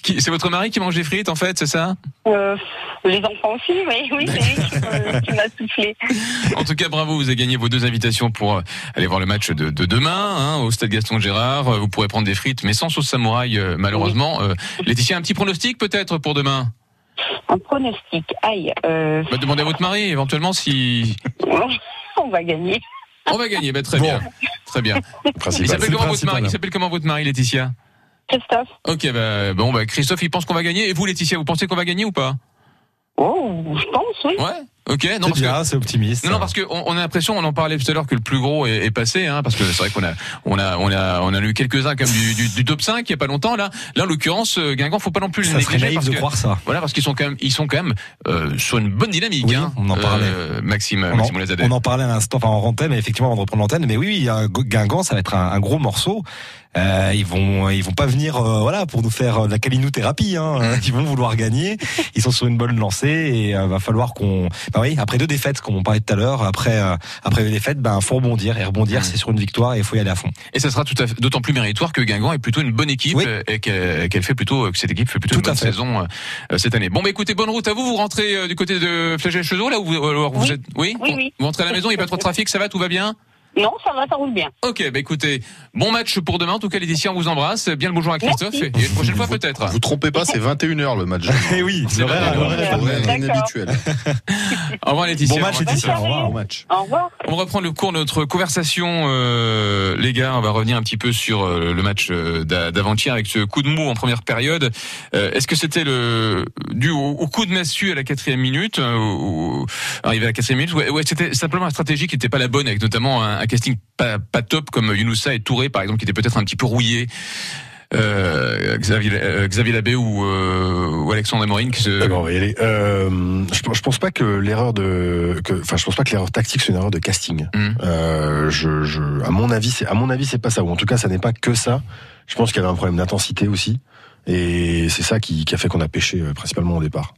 Qui- C'est votre mari qui mange des frites en fait, c'est ça? Euh, les enfants aussi, oui, oui, c'est lui qui, euh, qui m'a soufflé. En tout cas, bravo, vous avez gagné vos deux invitations pour euh, aller voir le match de, de demain hein, au Stade Gaston Gérard. Euh, Vous pourrez prendre des frites, mais sans sauce samouraï, malheureusement. Euh, Laetitia, un petit pronostic peut-être pour demain? Un pronostic. Aïe, euh, bah, Demandez à votre mari éventuellement si on va gagner. On va gagner. Bah, très bien, très bien. Il Principal. s'appelle c'est comment votre principal. mari? Il s'appelle comment votre mari, Laetitia? Christophe. Ok, bah, bon, bah, Christophe, il pense qu'on va gagner. Et vous, Laetitia, vous pensez qu'on va gagner ou pas? Oh, je pense, oui. Ouais? Ok. Non, C'est que c'est optimiste. Non, non, parce qu'on on a l'impression, on en parlait tout à l'heure, que le plus gros est, est passé, hein, parce que c'est vrai qu'on a, on a, on a, on a eu quelques-uns comme du, du, du top 5 il y a pas longtemps là. Là, en l'occurrence, euh, Guingamp, faut pas non plus les ça serait négliger parce de que, croire ça. voilà, parce qu'ils sont quand même, ils sont quand même euh, sur une bonne dynamique. Oui, hein, on en parlait. euh, Maxime, On en, on en parlait à l'instant, enfin en antenne, mais effectivement avant de reprendre l'antenne. Mais oui, oui, Guingamp, ça va être un, un gros morceau. Euh, ils vont, ils vont pas venir, euh, voilà, pour nous faire de la calinothérapie. Hein. Ils vont vouloir gagner. Ils sont sur une bonne lancée et euh, va falloir qu'on, bah oui, après deux défaites, comme on parlait tout à l'heure, après, euh, après les défaites, ben faut rebondir et rebondir, c'est sur une victoire et il faut y aller à fond. Et ça sera tout à fait, d'autant plus méritoire que Guingamp est plutôt une bonne équipe Oui. euh, et qu'elle qu'elle fait plutôt, que cette équipe fait plutôt Tout une bonne fait. saison euh, cette année. Bon, bah écoutez, bonne route à vous. Vous rentrez euh, du côté de Flagey-Chezeau là où vous, alors, vous Oui. êtes, oui, Oui, oui. Vous rentrez à la maison, il n'y a pas trop de trafic, ça va, tout va bien? Non, ça va, ça roule bien. Ok, bah écoutez, bon match pour demain. En tout cas, Laetitia, on vous embrasse. Bien le bonjour à Christophe. Merci. Et une prochaine fois peut-être. Vous trompez pas, c'est 21h le match. Et oui, C'est vrai. D'accord. inhabituel. Au revoir Laetitia. Bon match, Au revoir. Laetitia. Au revoir. Bon match. Au revoir. On va reprendre le cours de notre conversation, euh, les gars. On va revenir un petit peu sur euh, le match euh, d'a- d'avant-hier avec ce coup de mou en première période. Euh, Est-ce que c'était le dû au, au coup de massue à la quatrième minute, euh, ou- ou- arrivé à la quatrième minute, ouais, ouais, c'était simplement la stratégie qui n'était pas la bonne, avec notamment un, un casting pas, pas top comme Younoussa et Touré par exemple, qui était peut-être un petit peu rouillé. Euh, Xavier, euh, Xavier Labbé ou, euh, ou Alexandre Morin qui se... Va y aller. Euh, je, pense- je pense pas que l'erreur de, enfin, je pense pas que l'erreur tactique c'est une erreur de casting. Mm. Euh, je, je, à mon avis, c'est, à mon avis, c'est pas ça. Ou en tout cas, ça n'est pas que ça. Je pense qu'il y avait un problème d'intensité aussi, et c'est ça qui, qui a fait qu'on a pêché principalement au départ.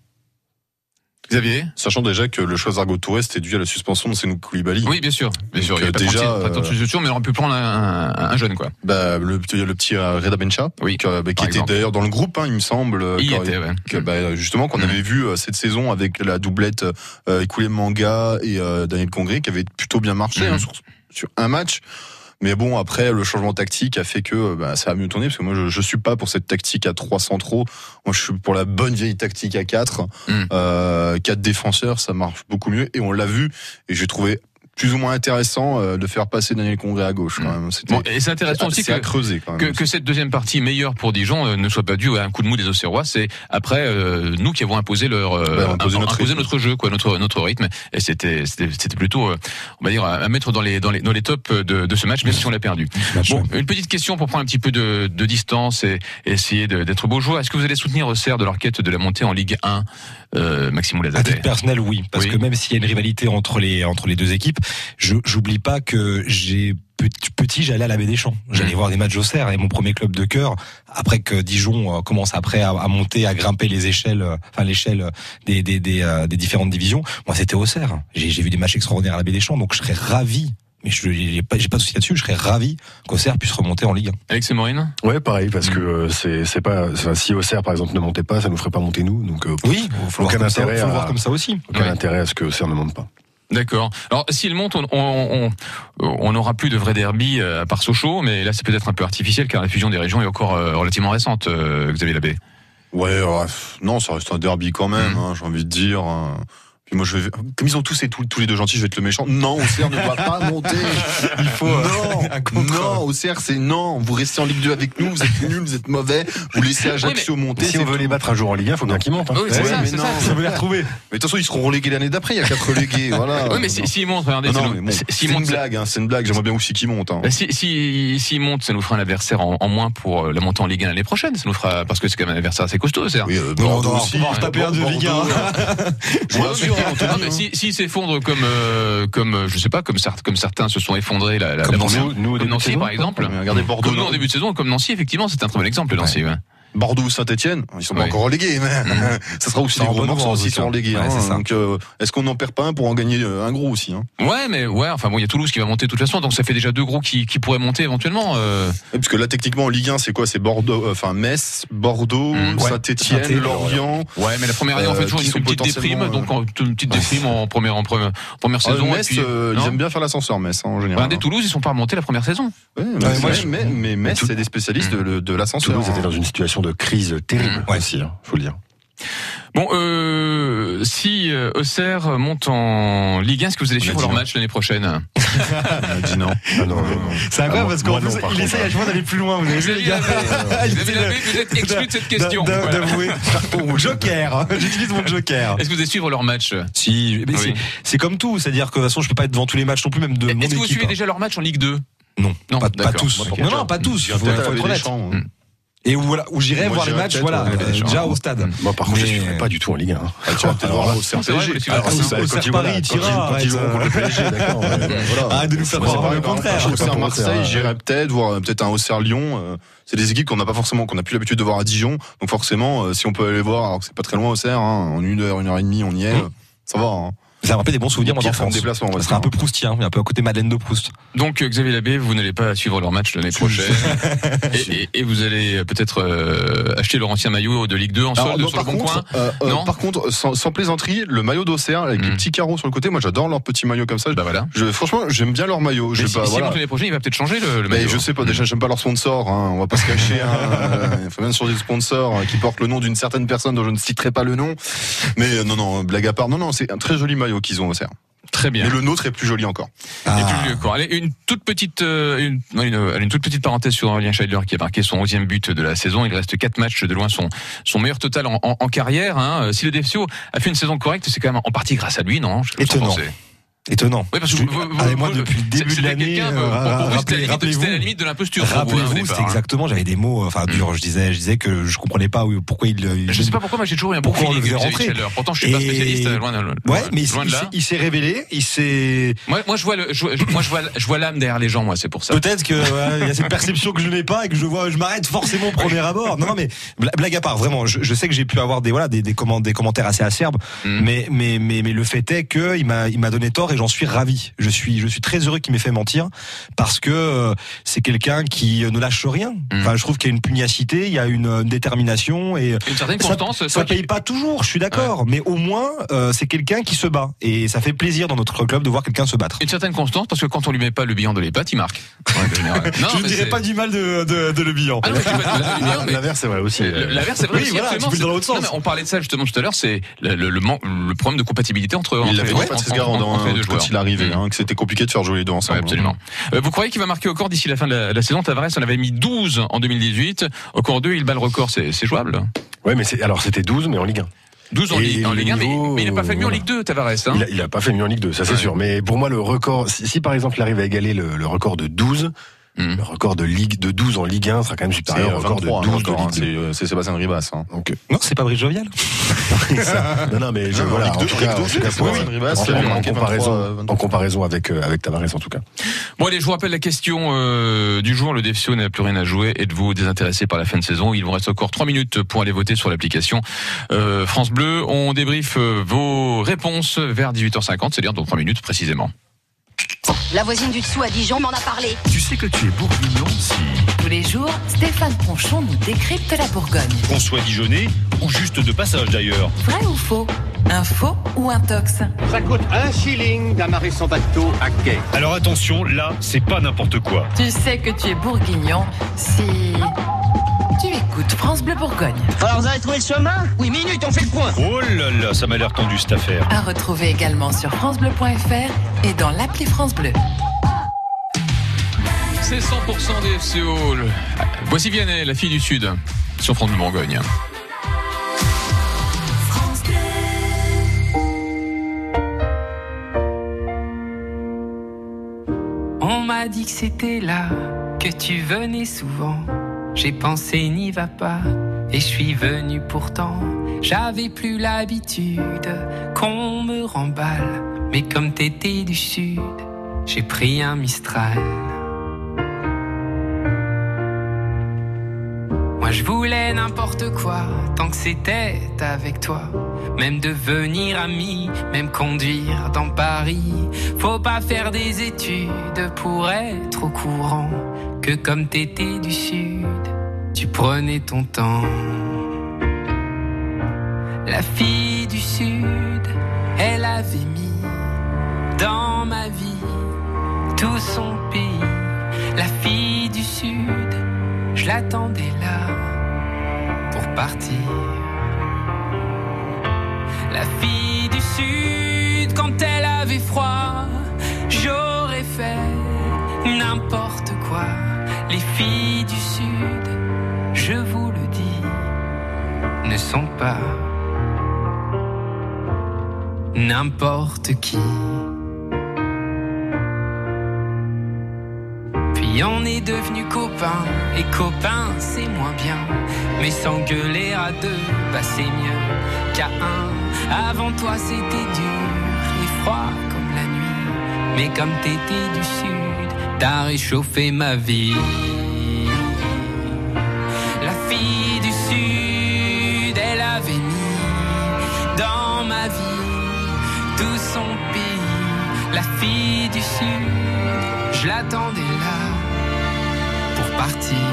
Xavier Sachant déjà que le choix d'Argo Touré c'était dû à la suspension de Senou Koulibaly. Oui, bien sûr. Bien sûr. Il y a euh, déjà, déjà, pas de euh, substitution, mais on aurait pu prendre un, un- un jeune, quoi. Bah, le, le petit euh, Reda Bencha, Oui, qui, euh, bah, qui était d'ailleurs dans le groupe, hein, il me semble. euh, Il était, ouais. que, bah, justement qu'on Mhm. avait vu euh, cette saison avec la doublette euh, Manga et euh, Daniel Congré qui avait plutôt bien marché hein, sur, sur un match. Mais bon, après, le changement tactique a fait que euh, bah, ça a mieux tourné, parce que moi, je, je suis pas pour cette tactique à 3 centraux. Moi, je suis pour la bonne vieille tactique à 4. Mhm. Euh, 4 défenseurs, ça marche beaucoup mieux. Et on l'a vu, et j'ai trouvé plus ou moins intéressant euh, de faire passer Daniel Congré à gauche. Quand même. C'était- Bon, et c'est intéressant aussi c'est à que, creuser quand même. que, que cette deuxième partie meilleure pour Dijon euh, ne soit pas due à un coup de mou des Auxerrois. C'est après euh, nous qui avons imposé leur euh, Bah, imposé notre imposé rythme. notre jeu, quoi, notre notre rythme. Et c'était c'était plutôt, euh, on va dire, à mettre dans les dans les dans les tops de, de ce match, même si on l'a perdu. Bon, une petite question pour prendre un petit peu de, de distance et, et essayer d'être beau joueur. Est-ce que vous allez soutenir Auxerre de leur quête de la montée en Ligue 1, euh, Maxime À Oulazadeh titre personnel, oui, parce Oui. que même s'il y a une rivalité entre les entre les deux équipes, je j'oublie pas que j'ai petit, j'allais à la baie des Champs, j'allais Mhm. voir des matchs au Cerf et mon premier club de cœur après que Dijon euh, commence après à, à monter, à grimper les échelles, euh, enfin l'échelle des des des, euh, des différentes divisions. Moi, c'était au Cerf. J'ai j'ai vu des matchs extraordinaires à la baie des Champs, donc je serais ravi. Mais je j'ai pas, j'ai pas de souci là-dessus. Je serais ravi qu'Auxerre puisse remonter en Ligue 1. Alex et Maureen? Ouais, pareil, parce Mm. que euh, c'est, c'est pas, si Auxerre par exemple ne montait pas, ça nous ferait pas monter nous, donc euh, Oui, faut le voir aucun comme ça, intérêt faut à- voir comme ça aussi. aucun Ouais. intérêt à ce que Auxerre ne monte pas. D'accord. Alors s'il monte, on on on- on n'aura plus de vrai derby euh, à part Sochaux, mais là c'est peut-être un peu artificiel car la fusion des régions est encore euh, relativement récente. euh, Xavier Labbé. Ouais, non, ça reste un derby quand même, Mhm. hein, j'ai envie de dire. Et moi, je vais, comme ils ont tous et tous, tous les deux gentils, je vais être le méchant. Non, Auxerre ne doit pas monter. Il faut non, non, Auxerre, c'est non. Vous restez en Ligue 2 avec nous. Vous êtes nuls, vous êtes mauvais. Vous laissez Ajaccio monter. Si on veut tout. les battre un jour en Ligue 1, il faut bien qu'ils montent. hein. Oui, c'est Ouais, ça, mais non. ça. Ça veut les retrouver. Mais de toute façon, ils seront relégués l'année d'après. Il y a quatre relégués. Voilà. Oui, mais si- s'ils montent, regardez, Non, c'est non, bon, si- c'est s'ils une blague. hein, c'est une blague. J'aimerais bien aussi qu'ils montent. hein. Bah, si, si, s'ils montent, ça nous fera un adversaire en, en moins pour euh, la montée en Ligue 1 l'année prochaine. Ça nous fera, parce que c'est quand même un adversaire assez costaud, c'est Oui, euh, Non, Bordeaux aussi. on va en retaper un de Ligue 1. Non, mais si, s'ils s'effondrent comme, euh, comme, euh, je sais pas, comme, certains, comme certains se sont effondrés la, la, Comme la Nancy, nous, au comme Nancy, par exemple. Mais Regardez Bordeaux. Comme nous en début de saison, comme Nancy, effectivement, c'est un très bon exemple, Nancy. ouais. Bordeaux ou Saint-Etienne, ils sont pas encore relégués, mais ça sera aussi C'est des en gros morceaux s'ils sont hein. relégués. Ouais, hein. ça. Donc, euh, est-ce qu'on n'en perd pas un pour en gagner euh, un gros aussi hein? Ouais, mais ouais, enfin bon, il y a Toulouse qui va monter de toute façon, donc ça fait déjà deux gros qui, qui pourraient monter éventuellement. euh. Et Parce que là, techniquement, en Ligue 1, c'est quoi? C'est Bordeaux, euh, enfin Metz, Bordeaux, Mm. Ouais. Saint-Etienne, Saint-Étienne, Lorient. Ouais, mais la première année, Euh, fait toujours une, sont une petite déprime, donc en- une petite déprime en première, en première, en première saison. et Metz, puis- euh, ils aiment bien faire l'ascenseur, Metz, hein, en général. Regardez, Toulouse, ils sont pas remontés la première saison. Mais, Metz, c'est des spécialistes de, de l'ascenseur. Toulouse hein. était dans une situation de crise terrible Ouais. aussi, hein, faut le dire. Bon, euh, si euh, Auxerre monte en Ligue 1, est-ce que vous allez suivre leur non. match l'année prochaine? On a dit non. Ah non, non, non. C'est incroyable Ah, parce par il contre, essaye à chaque fois d'aller plus loin. Vous avez vu, les gars vous êtes exclu de cette question. d'a- Voilà. D'avouer. Mon joker. J'utilise mon joker. Est-ce que vous allez suivre leur match? Si, Oui. c'est- comme tout, c'est-à-dire que de toute façon, je peux pas être devant tous les matchs non plus, même de mon Est-ce que vous suivez déjà leur match en Ligue 2 Non, Non, pas, tous. Non, non, pas tous. Il Faut, être honnête. Hein. Et où, voilà, où j'irai voir les j'irai matchs, voilà, euh, déjà au stade. Moi, par contre, je ne suivrai pas du tout en Ligue 1. hein. Ah, tu vas peut-être voir au- quand Paris, quand tira, ils- quand ils joueront contre le arrête. PSG, d'accord. ouais. Voilà. Arrête de nous faire croire le par contraire. Auxerre Marseille, j'irais peut-être voir peut-être un Auxerre Lyon. euh, C'est des équipes qu'on n'a pas forcément, qu'on n'a plus l'habitude de voir à Dijon. Donc forcément, euh, si on peut aller voir, alors que c'est pas très loin Auxerre, hein, en une heure, une heure et demie, on y est. euh, Ça va. Ça me rappelle des bons souvenirs, moi, d'enfance. déplacement, serait un peu proustien, un peu à côté Madeleine de Proust. Donc euh, Xavier Labbé, vous n'allez pas suivre leur match l'année prochaine. et, et- et vous allez euh, peut-être euh, acheter leur ancien maillot de Ligue 2 en solde non, sur le par bon contre, coin. euh, euh, Non par contre, sans, sans plaisanterie, le maillot d'Auxerre avec Mm. les petits carreaux sur le côté, moi j'adore leur petit maillot comme ça. Bah voilà. Je, franchement, j'aime bien leur maillot. Je si, pas, si voilà. monte l'année prochaine, il va peut-être changer le, le Mais maillot. je sais pas, déjà j'aime pas leur sponsor, hein, on va pas se cacher. hein, Il faut bien changer de sponsor qui porte le nom d'une certaine personne dont je ne citerai pas le nom. Mais non, non, blague à part, non, non, c'est un très joli maillot qu'ils ont Auxerre. Très bien. Mais le nôtre est plus joli encore. Et plus vieux corps. Allez, une toute petite, euh, une, une, toute petite parenthèse sur Aurélien Scheidler qui a marqué son 11e but de la saison. Il reste quatre matchs de loin son, son meilleur total en, en, en carrière. Hein. Si le DFCO a fait une saison correcte, c'est quand même en partie grâce à lui, non? Je- Étonnant. Étonnant. Oui, parce que vous- vous- moi, vous- depuis le début de l'année, euh, rappelez-vous. c'était la limite de l'imposture. hein, Rappelez-vous, c'était hein. exactement, j'avais des mots, enfin, durs. Je disais, je disais que je comprenais pas où- pourquoi il, il- Je sais pas pourquoi, moi j'ai toujours eu un Pourquoi on le faisait rentrer. Pourtant, je suis pas spécialiste, euh, loin de, loin, Ouais, mais il, loin de il là. s'est- il s'est révélé, il s'est. Moi, moi, je vois, le, je, moi, je vois, je vois l'âme derrière les gens, moi, c'est pour ça. Peut-être que ouais, il y a cette perception que je n'ai pas et que je vois, je m'arrête forcément au premier abord. Non, non, mais bla- blague à part, vraiment, je, je sais que j'ai pu avoir des voilà des des, comment- des commentaires assez acerbes, Mm. mais mais mais mais le fait est que il m'a il m'a donné tort et j'en suis ravi. Je suis je suis très heureux qu'il m'ait fait mentir parce que euh, c'est quelqu'un qui ne lâche rien. Mm. Enfin, je trouve qu'il y a une pugnacité, il y a une, une détermination et Une certaine ça, constance. ça paye pas toujours, je suis d'accord, mais au moins euh, c'est quelqu'un qui se bat et ça fait plaisir dans notre club de voir quelqu'un se battre. Une certaine constance, parce que quand on lui met pas le bilan de l'EHPAD, il marque. Non, je ne dirais pas du mal de, de, de Le Bihan. Ah L'inverse, c'est vrai aussi. L'inverse, c'est vrai. Oui, aussi, voilà, dans l'autre sens. non, mais on parlait de ça justement tout à l'heure, c'est le, le, le, man- le problème de compatibilité entre, Il l'avait hein, deux quand joueurs. il arrivait, Mm. hein, que c'était compliqué de faire jouer les deux Ouais, ensemble. absolument. Euh, vous croyez qu'il va marquer au corps d'ici la fin de la, la saison Tavares en avait mis 12 en 2018. Au corps 2, il bat le record, c'est jouable Ouais, mais c'est, alors c'était 12, mais en Ligue 1. 12 en, Ligue, en le Ligue 1, mais, niveau, mais il n'a pas fait mieux en voilà. Ligue 2, Tavares. Hein Il, a, il a pas fait mieux en Ligue 2, ça c'est Ouais. sûr. Mais pour moi, le record, si, si par exemple il arrive à égaler le, le record de 12, Mm. le record de Ligue de 12 en Ligue 1 sera quand même C'est supérieur euh, au record 23, de hein, 12 de encore, hein, Ligue 2. c'est euh, c'est Sébastien Ribas. hein. Donc, euh, Non, c'est pas Brice Jovial. ça- non, non, mais je, Non, voilà, en 2, tout cas, Ligue 2, en tout cas, c'est pour- Sébastien Ribas, en- il avait en, marqué comparaison, 23, 23. en comparaison avec, euh, avec Tavares en tout cas. Bon allez, je vous rappelle la question euh, du jour. Le DFCO n'a plus rien à jouer. Êtes-vous désintéressé par la fin de saison? Il vous reste encore 3 minutes pour aller voter sur l'application euh, France Bleu. On débriefe euh, vos réponses vers 18h50, c'est-à-dire dans 3 minutes précisément. La voisine du dessous à Dijon m'en a parlé. Tu sais que tu es bourguignon si... Tous les jours, Stéphane Ponchon nous décrypte la Bourgogne. Qu'on soit Dijonais ou juste de passage d'ailleurs. Vrai ou faux? Un faux ou un tox? Ça coûte un shilling d'amarrer son bateau à quai. Alors attention, là, c'est pas n'importe quoi. Tu sais que tu es bourguignon si... Tu écoutes France Bleu Bourgogne. Alors vous avez trouvé le chemin Oui, minute, on fait le point. Oh là là, ça m'a l'air tendu cette affaire. À retrouver également sur FranceBleu.fr et dans l'appli France Bleu. C'est 100% des FCO. Voici Vianney, la fille du Sud, sur France Bleu Bourgogne. On m'a dit que c'était là, que tu venais souvent. J'ai pensé n'y va pas, et je suis venu pourtant. J'avais plus l'habitude qu'on me remballe, mais comme t'étais du sud, j'ai pris un Mistral. Moi je voulais n'importe quoi, tant que c'était avec toi. Même devenir ami, même conduire dans Paris. Faut pas faire des études pour être au courant que comme t'étais du sud, tu prenais ton temps. La fille du sud, elle avait mis dans ma vie tout son pays. La fille du sud, je l'attendais là pour partir. La fille du sud, quand elle avait froid, j'aurais fait n'importe quoi. Les filles du sud, je vous le dis, ne sont pas n'importe qui. Puis on est devenus copains, et copains c'est moins bien. Mais s'engueuler à deux, bah c'est mieux qu'à un. Avant toi c'était dur et froid comme la nuit. Mais comme t'étais du sud, t'as réchauffé ma vie. La fille du sud, elle avait mis dans ma vie tout son pays. La fille du sud, je l'attendais là pour partir.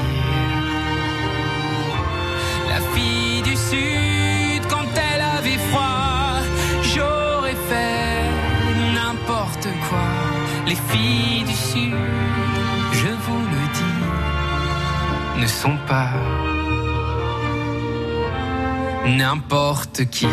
La fille du sud, quand elle avait froid, j'aurais fait n'importe quoi. Les filles du sud, ne sont pas n'importe qui.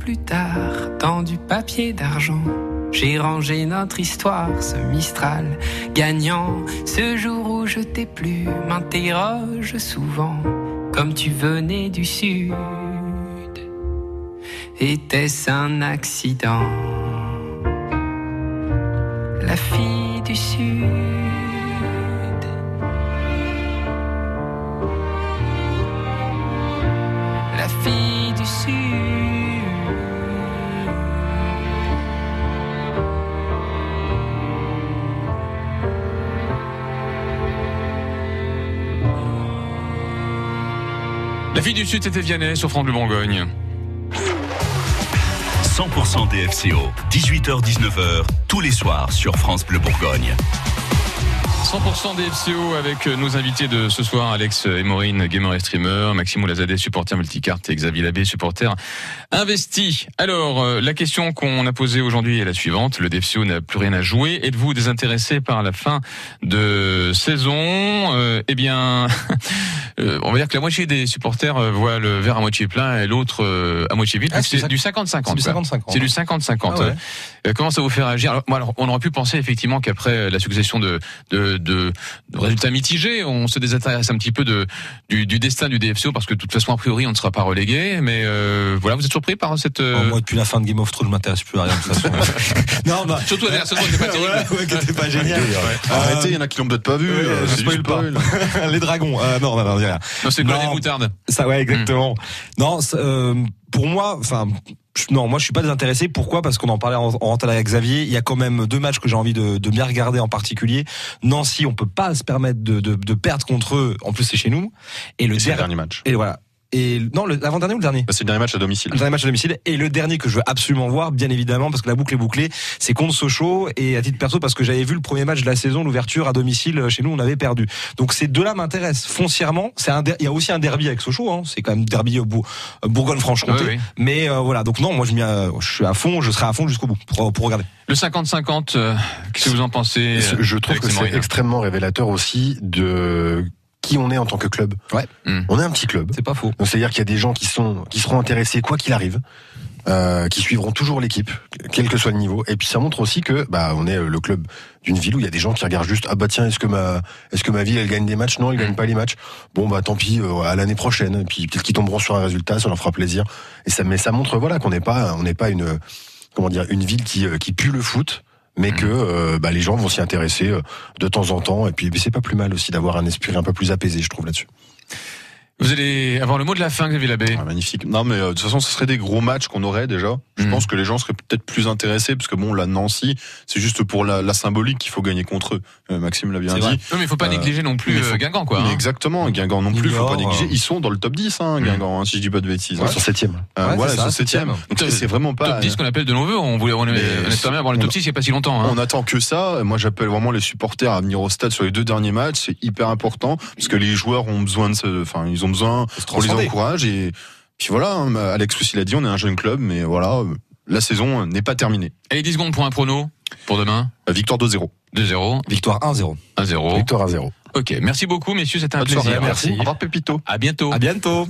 Plus tard, dans du papier d'argent, j'ai rangé notre histoire, ce Mistral gagnant. Ce jour où je t'ai plu, m'interroge souvent, comme tu venais du sud. Était-ce un accident? La fille du sud. La fille du Sud, c'était Vianney sur France Bleu Bourgogne. 100% DFCO, 18h-19h, tous les soirs sur France Bleu Bourgogne. 100% des FCO avec nos invités de ce soir, Alex et Maureen, gamer et streamer, Maximo Lazadé, supporter multicarte et Xavier Labbé, supporter investi. Alors, euh, la question qu'on a posée aujourd'hui est la suivante. Le DFCO n'a plus rien à jouer. Êtes-vous désintéressé par la fin de saison? Euh, Eh bien, euh, on va dire que la moitié des supporters euh, voient le verre à moitié plein et l'autre à moitié vide. Ah, c'est du 50-50. c'est du quoi. 50-50. C'est du 50-50. Ah ouais. Comment ça vous fait réagir? Alors, alors, On aurait pu penser effectivement qu'après la succession de, de, de, résultats mitigés. On se désintéresse un petit peu de du, du destin du DFCO parce que de toute façon a priori on ne sera pas relégué. Mais euh, voilà, vous êtes surpris par cette. euh, Oh, moi, depuis la fin de Game of Thrones, je m'intéresse plus à rien de toute façon. non, bah, Surtout la dernière saison, c'était pas terrible. ouais, ouais, qui était pas génial. Arrêtez, il y en a qui l'ont peut-être pas vu. Ouais, euh, je spoil pas. les dragons. Euh, non, non, non. Non, c'est quoi Non. les moutardes? Ça, ouais, exactement. Non, ça, euh, pour moi, enfin. Non, moi je suis pas désintéressé. Pourquoi? Parce qu'on en parlait en, en rentrant avec Xavier. Il y a quand même deux matchs que j'ai envie de, de bien regarder en particulier. Nancy, on peut pas se permettre de, de, de perdre contre eux. En plus, c'est chez nous. Et le C'est le der- dernier match. Et voilà. Et non, l'avant-dernier ou le dernier Bah, C'est le dernier match à domicile. le dernier match à domicile et le dernier que je veux absolument voir, bien évidemment, parce que la boucle est bouclée, c'est contre Sochaux et à titre perso parce que j'avais vu le premier match de la saison, l'ouverture à domicile euh, chez nous, on avait perdu. Donc ces deux-là m'intéressent foncièrement. C'est un, der- il y a aussi un derby avec Sochaux, hein. c'est quand même derby au Bourg- euh, Bourgogne-Franche-Comté. Oui, oui. Mais euh, voilà, donc non, moi je, euh, suis à fond, je serai à fond jusqu'au bout pour, pour regarder. Le 50-50, euh, qu'est-ce que vous en pensez Je- euh, Je trouve que c'est extrêmement révélateur aussi de qui on est en tant que club. Ouais. Hmm. On est un petit club. C'est pas faux. Donc c'est-à-dire qu'il y a des gens qui sont qui seront intéressés quoi qu'il arrive, euh, qui suivront toujours l'équipe, quel que soit le niveau. Et puis ça montre aussi que bah on est euh, le club d'une ville où il y a des gens qui regardent juste ah bah tiens est-ce que ma est-ce que ma ville elle gagne des matchs? Non, elle gagne pas les matchs. Bon bah tant pis euh, à l'année prochaine. Et puis peut-être qu'ils tomberont sur un résultat, ça leur fera plaisir. Et ça mais ça montre voilà qu'on n'est pas on n'est pas une comment dire une ville qui euh, qui pue le foot. Mais que euh, bah, les gens vont s'y intéresser euh, de temps en temps et puis c'est pas plus mal aussi d'avoir un esprit un peu plus apaisé je trouve là-dessus. Vous allez avoir le mot de la fin, Xavier Labbé. Ah, magnifique. Non, mais euh, de toute façon, ce serait des gros matchs qu'on aurait déjà. Je Mm. pense que les gens seraient peut-être plus intéressés, parce que bon, la Nancy, c'est juste pour la, la symbolique qu'il faut gagner contre eux. Euh, Maxime l'a bien dit. vrai. Non, mais il faut pas Euh, négliger non plus faut- Guingamp, quoi. Hein. exactement, Guingamp non plus, faut pas négliger. Ils sont dans le top 10, hein, Guingamp, hein, si je dis pas de bêtises. Ils sont septième. Euh, Ouais, voilà, c'est ils sont ça, septième. septième. Donc c'est vraiment pas. Top 10 qu'on appelle de nos voeux. On voulait, on, espérait avoir le top on- 6 il y a pas si longtemps. Hein. On attend que ça. Moi, j'appelle vraiment les supporters à venir au stade sur les deux derniers matchs. C'est hyper important parce que les joueurs ont besoin de, se- enfin, ils ont besoin qu'on les encourage et puis voilà. hein, Alex aussi l'a dit, on est un jeune club, mais voilà, la saison n'est pas terminée. Allez, 10 secondes pour un prono pour demain. Euh, Victoire 2-0. 2-0, Victoire 1-0. 1-0. Victoire à zéro. Ok, merci beaucoup, messieurs, c'était un Bonne plaisir. soirée, merci. Au revoir, Pépito. À bientôt. À bientôt.